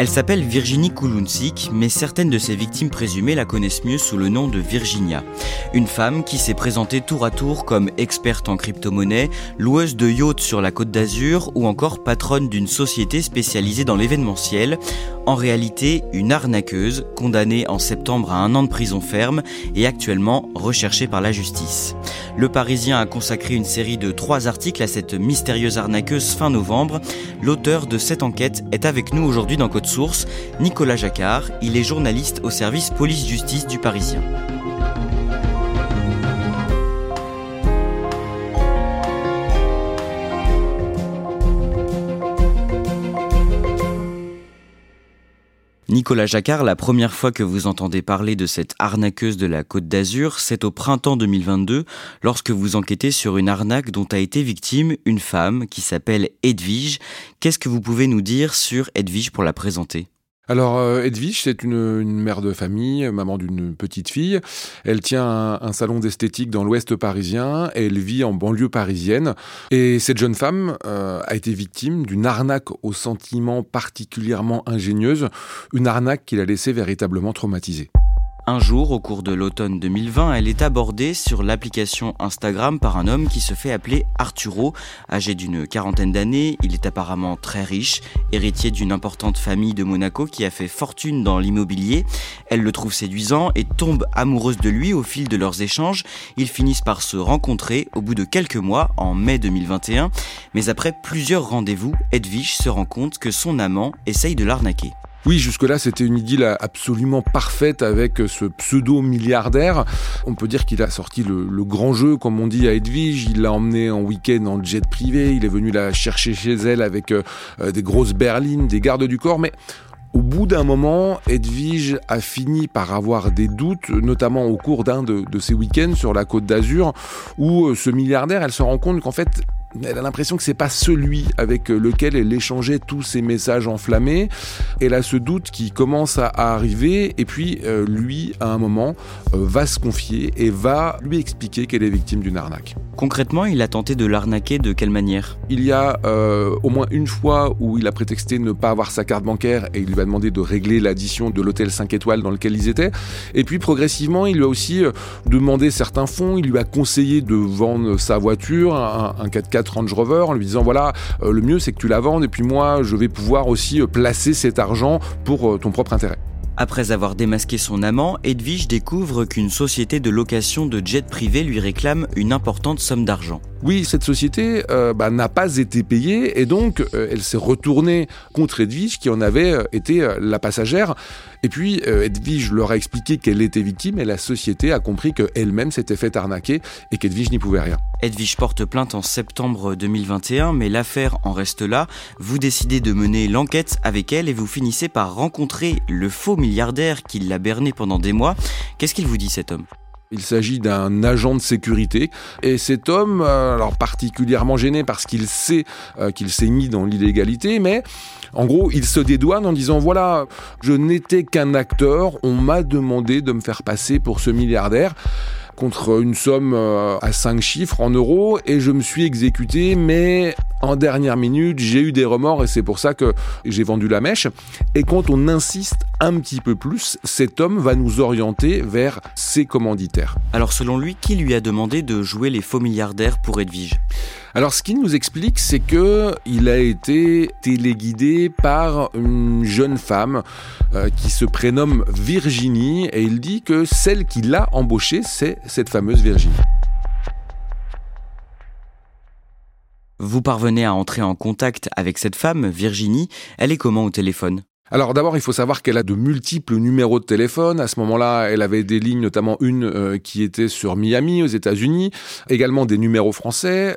Elle s'appelle Virginie Koulountsik, mais certaines de ses victimes présumées la connaissent mieux sous le nom de Virginia. Une femme qui s'est présentée tour à tour comme experte en crypto-monnaie, loueuse de yachts sur la côte d'Azur ou encore patronne d'une société spécialisée dans l'événementiel. En réalité, une arnaqueuse condamnée en septembre à un an de prison ferme et actuellement recherchée par la justice. Le Parisien a consacré une série de trois articles à cette mystérieuse arnaqueuse fin novembre. L'auteur de cette enquête est avec nous aujourd'hui dans Code Nicolas Jacquard. Il est journaliste au service police-justice du Parisien. Nicolas Jacquard, la première fois que vous entendez parler de cette arnaqueuse de la Côte d'Azur, c'est au printemps 2022, lorsque vous enquêtez sur une arnaque dont a été victime une femme qui s'appelle Edwige. Qu'est-ce que vous pouvez nous dire sur Edwige pour la présenter? Alors euh, Edwige, c'est une, mère de famille, maman d'une petite fille. Elle tient un, salon d'esthétique dans l'ouest parisien elle vit en banlieue parisienne. Et cette jeune femme euh, a été victime d'une arnaque au sentiment particulièrement ingénieuse, une arnaque qui l'a laissée véritablement traumatisée. Un jour, au cours de l'automne 2020, elle est abordée sur l'application Instagram par un homme qui se fait appeler Arturo. Âgé d'une quarantaine d'années, il est apparemment très riche, héritier d'une importante famille de Monaco qui a fait fortune dans l'immobilier. Elle le trouve séduisant et tombe amoureuse de lui au fil de leurs échanges. Ils finissent par se rencontrer au bout de quelques mois, en mai 2021. Mais après plusieurs rendez-vous, Edwige se rend compte que son amant essaye de l'arnaquer. Oui, jusque-là, c'était une idylle absolument parfaite avec ce pseudo-milliardaire. On peut dire qu'il a sorti le, grand jeu, comme on dit à Edwige. Il l'a emmené en week-end en jet privé. Il est venu la chercher chez elle avec euh, euh, des grosses berlines, des gardes du corps. Mais au bout d'un moment, Edwige a fini par avoir des doutes, notamment au cours d'un de, de ses week-ends sur la côte d'Azur, où euh, ce milliardaire, elle se rend compte qu'en fait, elle a l'impression que c'est pas celui avec lequel elle échangeait tous ces messages enflammés. Elle a ce doute qui commence à arriver et puis euh, lui, à un moment, euh, va se confier et va lui expliquer qu'elle est victime d'une arnaque. Concrètement, il a tenté de l'arnaquer de quelle manière? Il y a euh, au moins une fois où il a prétexté ne pas avoir sa carte bancaire et il lui a demandé de régler l'addition de l'hôtel 5 étoiles dans lequel ils étaient. Et puis progressivement, il lui a aussi demandé certains fonds. Il lui a conseillé de vendre sa voiture, un, un 4x4 Range Rover en lui disant voilà, euh, le mieux c'est que tu la vendes et puis moi je vais pouvoir aussi euh, placer cet argent pour euh, ton propre intérêt. Après avoir démasqué son amant, Edwige découvre qu'une société de location de jets privés lui réclame une importante somme d'argent. Oui, cette société bah, n'a pas été payée et donc elle s'est retournée contre Edwige qui en avait été la passagère. Et puis, euh, Edwige leur a expliqué qu'elle était victime et la société a compris qu'elle-même s'était fait arnaquer et qu'Edwige n'y pouvait rien. Edwige porte plainte en septembre 2021, mais l'affaire en reste là. Vous décidez de mener l'enquête avec elle et vous finissez par rencontrer le faux milliardaire qui l'a berné pendant des mois. Qu'est-ce qu'il vous dit cet homme? Il s'agit d'un agent de sécurité. Et cet homme, euh, alors particulièrement gêné parce qu'il sait euh, qu'il s'est mis dans l'illégalité, mais en gros, il se dédouane en disant voilà, je n'étais qu'un acteur, on m'a demandé de me faire passer pour ce milliardaire contre une somme euh, à 5 chiffres en euros et je me suis exécuté mais en dernière minute, j'ai eu des remords et c'est pour ça que j'ai vendu la mèche. Et quand on insiste un petit peu plus, cet homme va nous orienter vers ses commanditaires. Alors selon lui, qui lui a demandé de jouer les faux milliardaires pour Edwige? Alors ce qu'il nous explique, c'est que il a été téléguidé par une jeune femme euh, qui se prénomme Virginie et il dit que celle qui l'a embauchée, c'est cette fameuse Virginie. Vous parvenez à entrer en contact avec cette femme, Virginie. Elle est comment au téléphone? Alors d'abord, il faut savoir qu'elle a de multiples numéros de téléphone. À ce moment-là, elle avait des lignes, notamment une euh, qui était sur Miami, aux États-Unis, également des numéros français.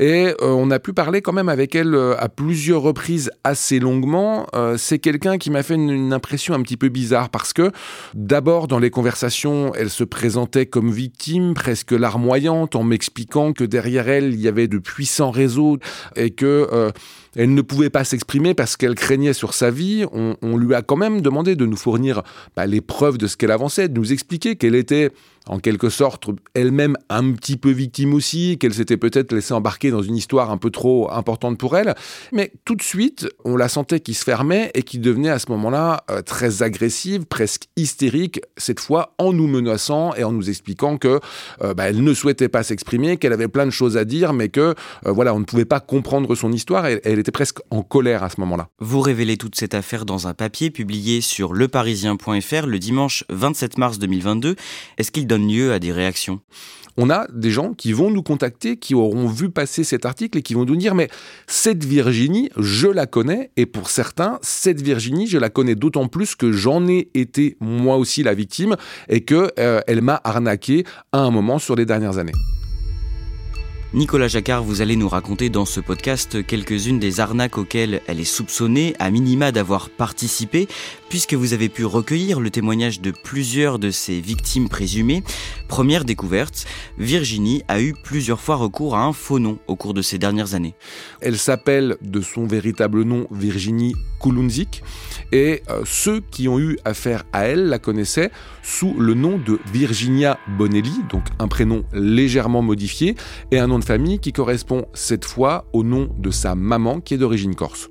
Et euh, on a pu parler quand même avec elle euh, à plusieurs reprises assez longuement. C'est quelqu'un qui m'a fait une, une, impression un petit peu bizarre parce que d'abord, dans les conversations, elle se présentait comme victime, presque larmoyante, en m'expliquant que derrière elle, il y avait de puissants réseaux et que elle ne pouvait pas s'exprimer parce qu'elle craignait sur sa vie. On, lui a quand même demandé de nous fournir bah, les preuves de ce qu'elle avançait, de nous expliquer qu'elle était en quelque sorte elle-même un petit peu victime aussi, qu'elle s'était peut-être laissée embarquer dans une histoire un peu trop importante pour elle. Mais tout de suite, on la sentait qui se fermait et qui devenait à ce moment-là euh, très agressive, presque hystérique, cette fois en nous menaçant et en nous expliquant que euh, bah, elle ne souhaitait pas s'exprimer, qu'elle avait plein de choses à dire, mais que euh, voilà, on ne pouvait pas comprendre son histoire. Et, elle était presque en colère à ce moment-là. Vous révélez toute cette affaire dans un papier publié sur leparisien.fr le dimanche 27 mars 2022. Est-ce qu'il donne lieu à des réactions on a des gens qui vont nous contacter, qui auront vu passer cet article et qui vont nous dire mais cette Virginie, je la connais et pour certains, cette Virginie, je la connais d'autant plus que j'en ai été moi aussi la victime et que euh, elle m'a arnaqué à un moment sur les dernières années. Nicolas Jacquard, vous allez nous raconter dans ce podcast quelques-unes des arnaques auxquelles elle est soupçonnée, à minima d'avoir participé, puisque vous avez pu recueillir le témoignage de plusieurs de ses victimes présumées. Première découverte, Virginie a eu plusieurs fois recours à un faux nom au cours de ces dernières années. Elle s'appelle de son véritable nom Virginie Kulunzik, et euh, ceux qui ont eu affaire à elle la connaissaient sous le nom de Virginia Bonelli, donc un prénom légèrement modifié, et un nom de famille qui correspond cette fois au nom de sa maman qui est d'origine corse.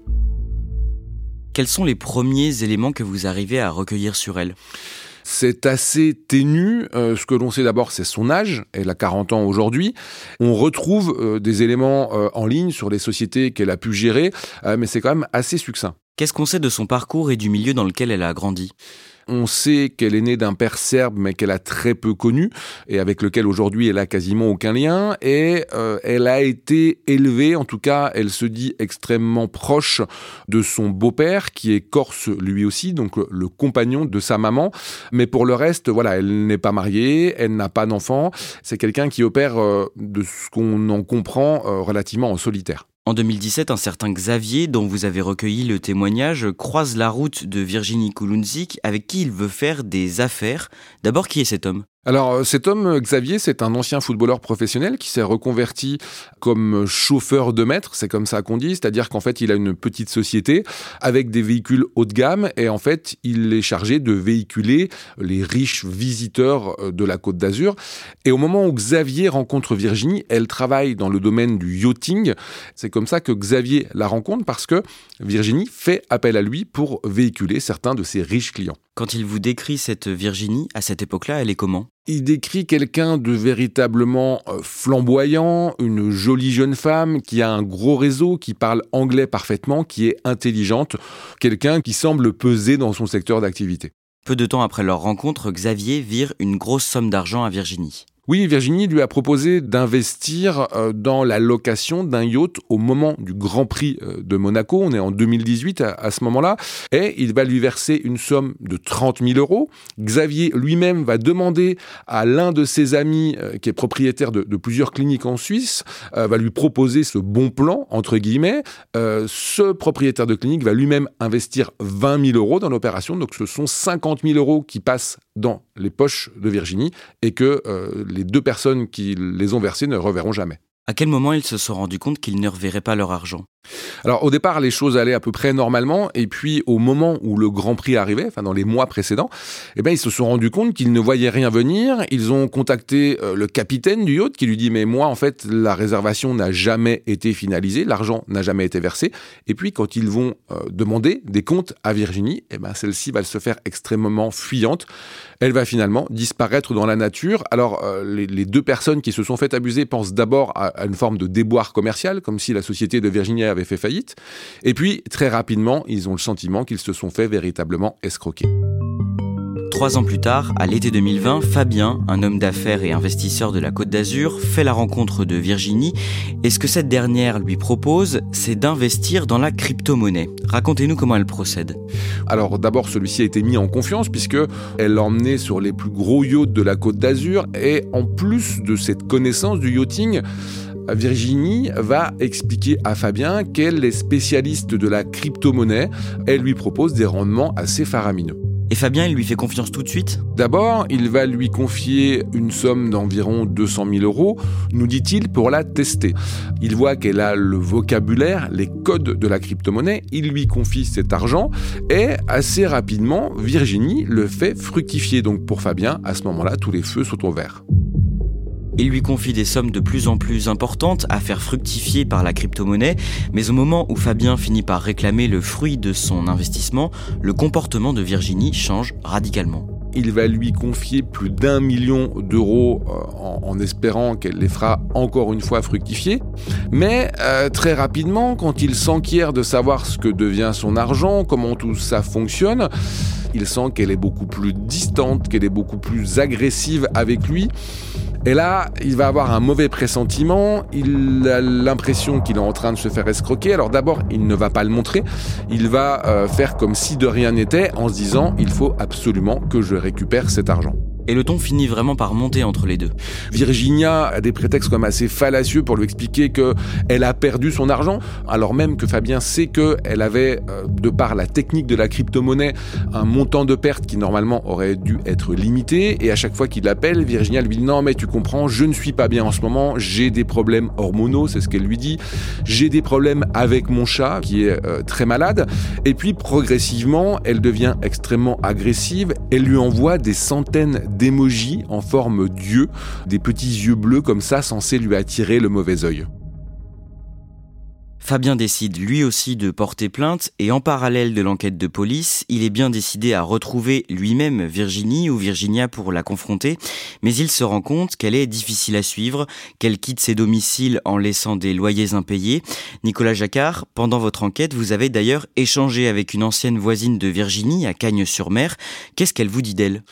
Quels sont les premiers éléments que vous arrivez à recueillir sur elle? C'est assez ténu. Euh, ce que l'on sait d'abord, c'est son âge. Elle a 40 ans aujourd'hui. On retrouve euh, des éléments euh, en ligne sur les sociétés qu'elle a pu gérer, mais c'est quand même assez succinct. Qu'est-ce qu'on sait de son parcours et du milieu dans lequel elle a grandi? On sait qu'elle est née d'un père serbe, mais qu'elle a très peu connu, et avec lequel aujourd'hui elle a quasiment aucun lien. Et euh, elle a été élevée, en tout cas, elle se dit extrêmement proche de son beau-père, qui est corse lui aussi, donc le compagnon de sa maman. Mais pour le reste, voilà, elle n'est pas mariée, elle n'a pas d'enfant. C'est quelqu'un qui opère, euh, de ce qu'on en comprend, euh, relativement en solitaire. En 2017, un certain Xavier, dont vous avez recueilli le témoignage, croise la route de Virginie Kulunzik avec qui il veut faire des affaires. D'abord, qui est cet homme? Alors euh, cet homme, Xavier, c'est un ancien footballeur professionnel qui s'est reconverti comme chauffeur de maître, c'est comme ça qu'on dit, c'est-à-dire qu'en fait il a une petite société avec des véhicules haut de gamme et en fait il est chargé de véhiculer les riches visiteurs euh, de la côte d'Azur. Et au moment où Xavier rencontre Virginie, elle travaille dans le domaine du yachting. C'est comme ça que Xavier la rencontre parce que Virginie fait appel à lui pour véhiculer certains de ses riches clients. Quand il vous décrit cette Virginie, à cette époque-là, elle est comment? Il décrit quelqu'un de véritablement euh, flamboyant, une jolie jeune femme qui a un gros réseau, qui parle anglais parfaitement, qui est intelligente, quelqu'un qui semble peser dans son secteur d'activité. Peu de temps après leur rencontre, Xavier vire une grosse somme d'argent à Virginie. Oui, Virginie lui a proposé d'investir euh, dans la location d'un yacht au moment du Grand Prix euh, de Monaco. On est en 2018 à, ce moment-là. Et il va lui verser une somme de 30 000 euros. Xavier lui-même va demander à l'un de ses amis, euh, qui est propriétaire de, plusieurs cliniques en Suisse, va lui proposer ce bon plan, entre guillemets. ce propriétaire de clinique va lui-même investir 20 000 euros dans l'opération. Donc ce sont 50 000 euros qui passent dans les poches de Virginie et que les deux personnes qui les ont versés ne reverront jamais. À quel moment ils se sont rendus compte qu'ils ne reverraient pas leur argent? Alors au départ, les choses allaient à peu près normalement, et puis au moment où le Grand Prix arrivait, enfin dans les mois précédents, eh ben ils se sont rendus compte qu'ils ne voyaient rien venir. Ils ont contacté euh, le capitaine du yacht qui lui dit mais moi en fait la réservation n'a jamais été finalisée, l'argent n'a jamais été versé. Et puis quand ils vont euh, demander des comptes à Virginie, eh ben celle-ci va se faire extrêmement fuyante. Elle va finalement disparaître dans la nature. Alors euh, les, deux personnes qui se sont fait abuser pensent d'abord à, à une forme de déboire commercial, comme si la société de Virginie avait fait faillite. Et puis, très rapidement, ils ont le sentiment qu'ils se sont fait véritablement escroquer. Trois ans plus tard, à l'été 2020, Fabien, un homme d'affaires et investisseur de la Côte d'Azur, fait la rencontre de Virginie et ce que cette dernière lui propose, c'est d'investir dans la crypto-monnaie. Racontez-nous comment elle procède. Alors d'abord, celui-ci a été mis en confiance puisque elle l'a emmené sur les plus gros yachts de la Côte d'Azur et en plus de cette connaissance du yachting, Virginie va expliquer à Fabien qu'elle est spécialiste de la crypto-monnaie. Elle lui propose des rendements assez faramineux. Et Fabien, il lui fait confiance tout de suite? D'abord, il va lui confier une somme d'environ 200 000 euros, nous dit-il, pour la tester. Il voit qu'elle a le vocabulaire, les codes de la crypto-monnaie, il lui confie cet argent et assez rapidement, Virginie le fait fructifier. Donc pour Fabien, à ce moment-là, tous les feux sont au vert. Il lui confie des sommes de plus en plus importantes à faire fructifier par la crypto-monnaie, mais au moment où Fabien finit par réclamer le fruit de son investissement, le comportement de Virginie change radicalement. Il va lui confier plus d'un million d'euros euh, en, espérant qu'elle les fera encore une fois fructifier. Mais euh, très rapidement, quand il s'enquiert de savoir ce que devient son argent, comment tout ça fonctionne, il sent qu'elle est beaucoup plus distante, qu'elle est beaucoup plus agressive avec lui. Et là, il va avoir un mauvais pressentiment, il a l'impression qu'il est en train de se faire escroquer. Alors d'abord, il ne va pas le montrer, il va euh, faire comme si de rien n'était en se disant, il faut absolument que je récupère cet argent. Et le ton finit vraiment par monter entre les deux. Virginia a des prétextes comme assez fallacieux pour lui expliquer que elle a perdu son argent, alors même que Fabien sait que elle avait, euh, de par la technique de la crypto-monnaie, un montant de perte qui normalement aurait dû être limité. Et à chaque fois qu'il l'appelle, Virginia lui dit non mais tu comprends, je ne suis pas bien en ce moment, j'ai des problèmes hormonaux, c'est ce qu'elle lui dit. J'ai des problèmes avec mon chat qui est euh, très malade. Et puis progressivement, elle devient extrêmement agressive. Elle lui envoie des centaines d'émojis en forme d'yeux, des petits yeux bleus comme ça censés lui attirer le mauvais œil. Fabien décide lui aussi de porter plainte et en parallèle de l'enquête de police, il est bien décidé à retrouver lui-même Virginie ou Virginia pour la confronter, mais il se rend compte qu'elle est difficile à suivre, qu'elle quitte ses domiciles en laissant des loyers impayés. Nicolas Jacquard, pendant votre enquête, vous avez d'ailleurs échangé avec une ancienne voisine de Virginie à Cagnes-sur-Mer. Qu'est-ce qu'elle vous dit d'elle?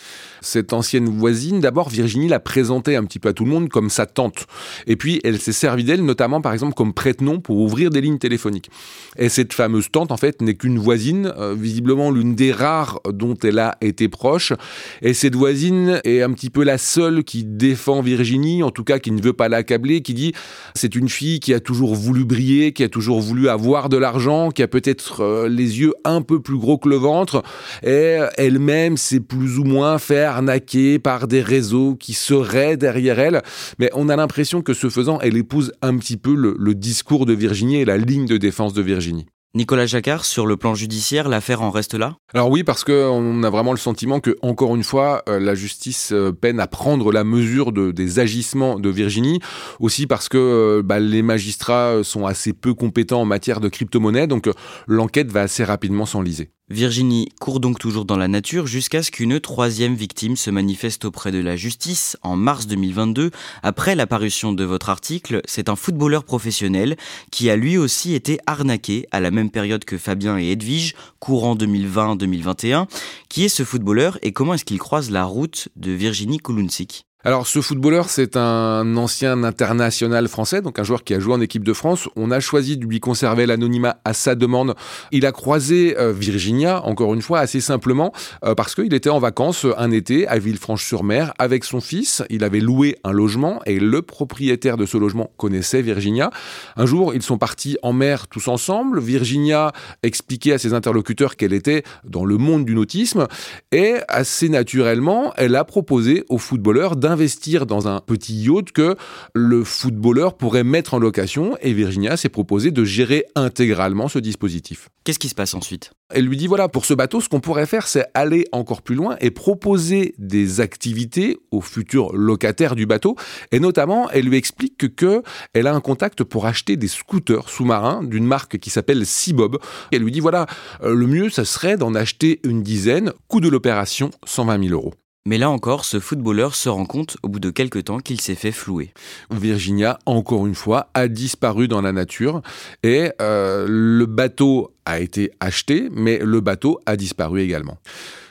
Cette ancienne voisine, d'abord Virginie la présentait un petit peu à tout le monde comme sa tante. Et puis elle s'est servie d'elle notamment par exemple comme prête-nom pour ouvrir des lignes téléphoniques. Et cette fameuse tante, en fait, n'est qu'une voisine, euh, visiblement l'une des rares dont elle a été proche. Et cette voisine est un petit peu la seule qui défend Virginie, en tout cas qui ne veut pas l'accabler, qui dit c'est une fille qui a toujours voulu briller, qui a toujours voulu avoir de l'argent, qui a peut-être euh, les yeux un peu plus gros que le ventre, et elle-même s'est plus ou moins fait arnaquer par des réseaux qui seraient derrière elle. Mais on a l'impression que ce faisant, elle épouse un petit peu le, le discours de Virginie et la ligne de défense de Virginie. Nicolas Jacquard, sur le plan judiciaire, l'affaire en reste là? Alors oui, parce qu'on a vraiment le sentiment que, encore une fois, euh, la justice euh, peine à prendre la mesure de, des agissements de Virginie. Aussi parce que euh, bah, les magistrats sont assez peu compétents en matière de crypto-monnaie, donc l'enquête va assez rapidement s'enliser. Virginie court donc toujours dans la nature jusqu'à ce qu'une troisième victime se manifeste auprès de la justice en mars 2022. Après l'apparition de votre article, c'est un footballeur professionnel qui a lui aussi été arnaqué à la même période que Fabien et Edwige, courant 2020-2021. Qui est ce footballeur et comment est-ce qu'il croise la route de Virginie Koulounsik alors ce footballeur, c'est un ancien international français, donc un joueur qui a joué en équipe de France. On a choisi de lui conserver l'anonymat à sa demande. Il a croisé euh, Virginia, encore une fois, assez simplement, euh, parce qu'il était en vacances un été à Villefranche-sur-Mer avec son fils. Il avait loué un logement et le propriétaire de ce logement connaissait Virginia. Un jour, ils sont partis en mer tous ensemble. Virginia expliquait à ses interlocuteurs qu'elle était dans le monde du nautisme et assez naturellement, elle a proposé au footballeur d'investir dans un petit yacht que le footballeur pourrait mettre en location et Virginia s'est proposé de gérer intégralement ce dispositif. Qu'est-ce qui se passe ensuite? Elle lui dit voilà, pour ce bateau, ce qu'on pourrait faire, c'est aller encore plus loin et proposer des activités aux futurs locataires du bateau. Et notamment, elle lui explique que elle a un contact pour acheter des scooters sous-marins d'une marque qui s'appelle Seabob. Elle lui dit voilà, euh, le mieux, ça serait d'en acheter une dizaine. Coût de l'opération, 120 000 euros. Mais là encore, ce footballeur se rend compte au bout de quelques temps qu'il s'est fait flouer. Virginia, encore une fois, a disparu dans la nature et euh, le bateau a été acheté, mais le bateau a disparu également.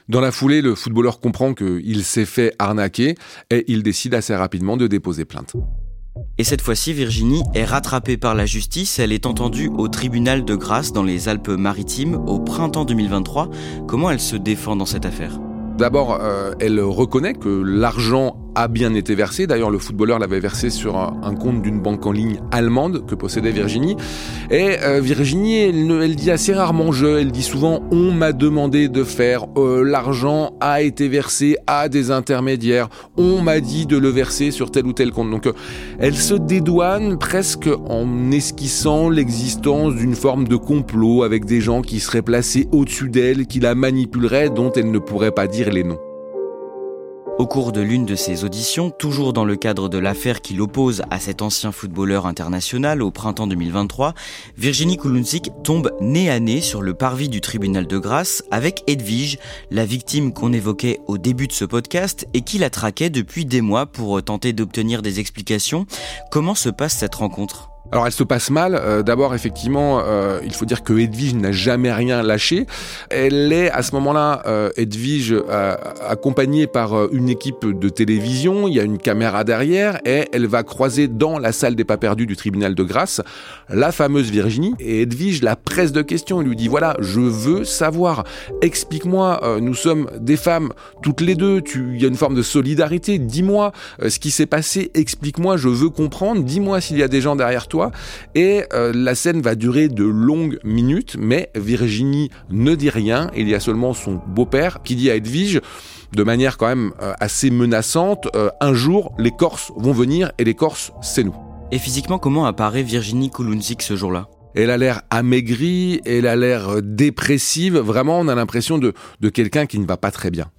Dans la foulée, le footballeur comprend qu'il s'est fait arnaquer et il décide assez rapidement de déposer plainte. Et cette fois-ci, Virginie est rattrapée par la justice. Elle est entendue au tribunal de Grasse dans les Alpes-Maritimes au printemps 2023. Comment elle se défend dans cette affaire? D'abord, euh, elle reconnaît que l'argent a bien été versé. D'ailleurs, le footballeur l'avait versé sur un, compte d'une banque en ligne allemande que possédait Virginie. Et euh, Virginie, elle, dit assez rarement je, elle dit souvent on m'a demandé de faire, euh, l'argent a été versé à des intermédiaires, on m'a dit de le verser sur tel ou tel compte. Donc, elle se dédouane presque en esquissant l'existence d'une forme de complot avec des gens qui seraient placés au-dessus d'elle, qui la manipuleraient, dont elle ne pourrait pas dire les noms. Au cours de l'une de ses auditions, toujours dans le cadre de l'affaire qui l'oppose à cet ancien footballeur international au printemps 2023, Virginie Kulunzik tombe nez à nez sur le parvis du tribunal de grâce avec Edwige, la victime qu'on évoquait au début de ce podcast et qui la traquait depuis des mois pour tenter d'obtenir des explications. Comment se passe cette rencontre? Alors elle se passe mal. Euh, d'abord, effectivement, euh, il faut dire que Edwige n'a jamais rien lâché. Elle est à ce moment-là, euh, Edwige, accompagnée par une équipe de télévision. Il y a une caméra derrière et elle va croiser dans la salle des pas perdus du tribunal de grâce la fameuse Virginie. Et Edwige la presse de questions. Elle lui dit voilà, je veux savoir. Explique-moi. nous sommes des femmes toutes les deux. Il y a une forme de solidarité. Dis-moi ce qui s'est passé. Explique-moi. Je veux comprendre. Dis-moi s'il y a des gens derrière toi et euh, la scène va durer de longues minutes, mais Virginie ne dit rien. Il y a seulement son beau-père qui dit à Edwige, de manière quand même euh, assez menaçante, euh, un jour les Corses vont venir et les Corses, c'est nous. Et physiquement, comment apparaît Virginie Kulunzik ce jour-là? Elle a l'air amaigrie, elle a l'air dépressive. Vraiment, on a l'impression de quelqu'un qui ne va pas très bien.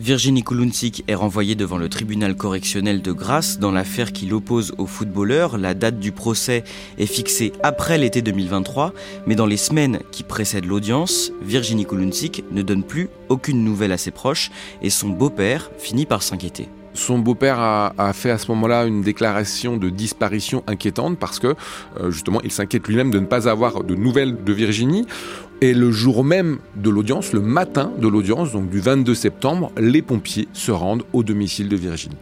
Virginie Kulunzik est renvoyée devant le tribunal correctionnel de Grasse dans l'affaire qui l'oppose au footballeur. La date du procès est fixée après l'été 2023, mais dans les semaines qui précèdent l'audience, Virginie Kulunzik ne donne plus aucune nouvelle à ses proches et son beau-père finit par s'inquiéter. Son beau-père a, fait à ce moment-là une déclaration de disparition inquiétante parce que euh, justement il s'inquiète lui-même de ne pas avoir de nouvelles de Virginie. Et le jour même de l'audience, le matin de l'audience, donc du 22 septembre, les pompiers se rendent au domicile de Virginie.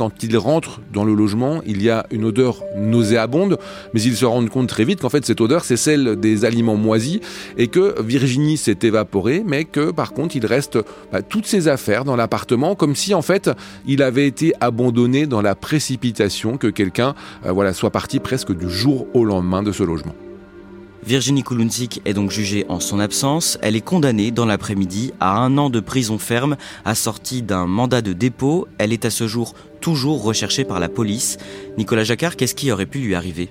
Quand ils rentrent dans le logement, il y a une odeur nauséabonde, mais ils se rendent compte très vite qu'en fait cette odeur c'est celle des aliments moisis et que Virginie s'est évaporée, mais que par contre il reste bah, toutes ses affaires dans l'appartement, comme si en fait il avait été abandonné dans la précipitation, que quelqu'un euh, voilà soit parti presque du jour au lendemain de ce logement. Virginie Kulunzik est donc jugée en son absence. Elle est condamnée dans l'après-midi à un an de prison ferme, assortie d'un mandat de dépôt. Elle est à ce jour toujours recherchée par la police. Nicolas Jacquard, qu'est-ce qui aurait pu lui arriver?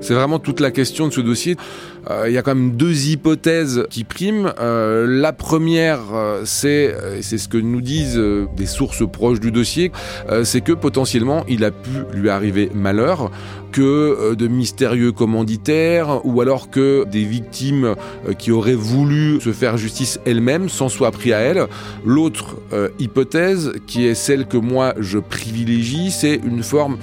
C'est vraiment toute la question de ce dossier. Euh, il y a quand même deux hypothèses qui priment. Euh, la première, euh, c'est, c'est ce que nous disent des sources proches du dossier, c'est que potentiellement il a pu lui arriver malheur, que de mystérieux commanditaires ou alors que des victimes qui auraient voulu se faire justice elles-mêmes s'en soient pris à elle. L'autre hypothèse, qui est celle que moi je privilégie, c'est une forme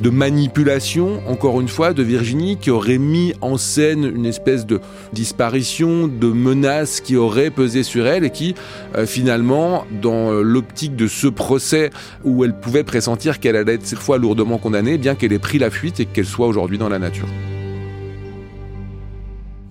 de manipulation, encore une fois, de Virginie, qui aurait mis en scène une espèce de disparition, de menace qui aurait pesé sur elle et qui, euh, finalement, dans l'optique de ce procès où elle pouvait pressentir qu'elle allait être cette fois lourdement condamnée, bien qu'elle ait pris la fuite et qu'elle soit aujourd'hui dans la nature.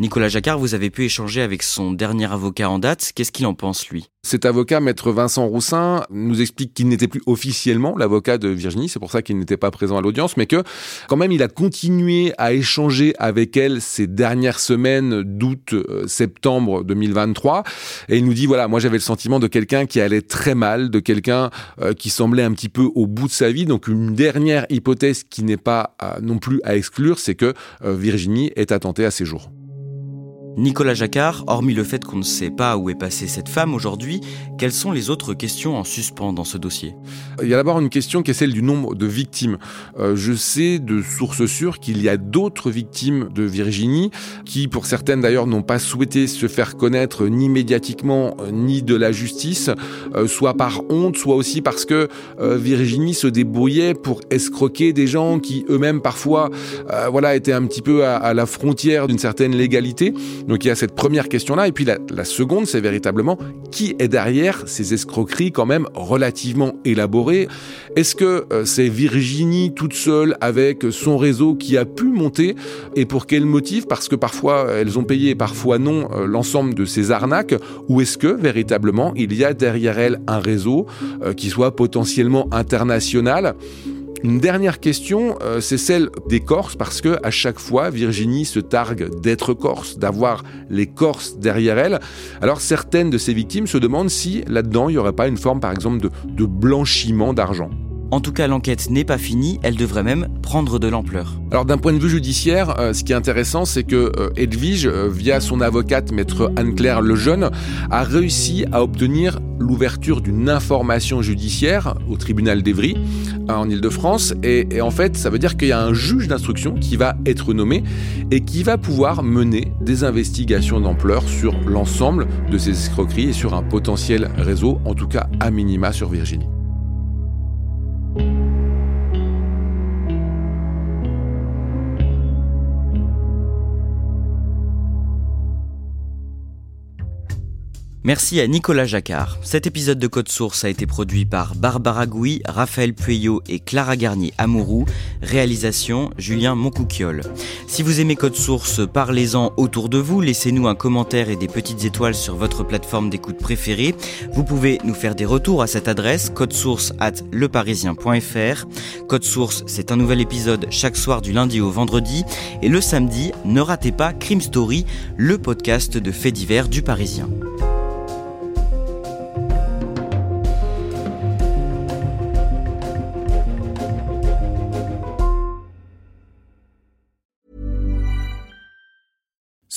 Nicolas Jacquard, vous avez pu échanger avec son dernier avocat en date. Qu'est-ce qu'il en pense, lui? Cet avocat, maître Vincent Roussin, nous explique qu'il n'était plus officiellement l'avocat de Virginie, c'est pour ça qu'il n'était pas présent à l'audience, mais que quand même il a continué à échanger avec elle ces dernières semaines d'août-septembre euh, 2023. Et il nous dit, voilà, moi j'avais le sentiment de quelqu'un qui allait très mal, de quelqu'un euh, qui semblait un petit peu au bout de sa vie. Donc une dernière hypothèse qui n'est pas euh, non plus à exclure, c'est que Virginie est attentée à ses jours. Nicolas Jacquard, hormis le fait qu'on ne sait pas où est passée cette femme aujourd'hui, quelles sont les autres questions en suspens dans ce dossier? Il y a d'abord une question qui est celle du nombre de victimes. Euh, je sais de sources sûres qu'il y a d'autres victimes de Virginie qui, pour certaines d'ailleurs, n'ont pas souhaité se faire connaître ni médiatiquement ni de la justice, euh, soit par honte, soit aussi parce que euh, Virginie se débrouillait pour escroquer des gens qui eux-mêmes parfois, voilà, étaient un petit peu à la frontière d'une certaine légalité. Donc il y a cette première question-là. Et puis la, seconde, c'est véritablement qui est derrière ces escroqueries quand même relativement élaborées? Est-ce que euh, c'est Virginie toute seule avec son réseau qui a pu monter? Et pour quel motif? Parce que parfois elles ont payé et parfois non euh, l'ensemble de ces arnaques? Ou est-ce que véritablement il y a derrière elle un réseau euh, qui soit potentiellement international? Une dernière question, euh, c'est celle des Corses, parce que à chaque fois, Virginie se targue d'être Corse, d'avoir les Corses derrière elle. Alors certaines de ses victimes se demandent si là-dedans, il n'y aurait pas une forme, par exemple, de, de blanchiment d'argent. En tout cas, l'enquête n'est pas finie, elle devrait même prendre de l'ampleur. Alors d'un point de vue judiciaire, euh, ce qui est intéressant, c'est que euh, Edwige, euh, via son avocate, maître Anne-Claire Lejeune, a réussi à obtenir l'ouverture d'une information judiciaire au tribunal d'Evry, en Ile-de-France. Et, et en fait, ça veut dire qu'il y a un juge d'instruction qui va être nommé et qui va pouvoir mener des investigations d'ampleur sur l'ensemble de ces escroqueries et sur un potentiel réseau, en tout cas à minima sur Virginie. Merci à Nicolas Jacquard. Cet épisode de Code Source a été produit par Barbara Gouy, Raphaël Pueyo et Clara Garnier Amourou. Réalisation Julien Moncouquiole. Si vous aimez Code Source, parlez-en autour de vous. Laissez-nous un commentaire et des petites étoiles sur votre plateforme d'écoute préférée. Vous pouvez nous faire des retours à cette adresse codesource at leparisien.fr. Code Source, c'est un nouvel épisode chaque soir du lundi au vendredi. Et le samedi, ne ratez pas Crime Story, le podcast de faits divers du Parisien.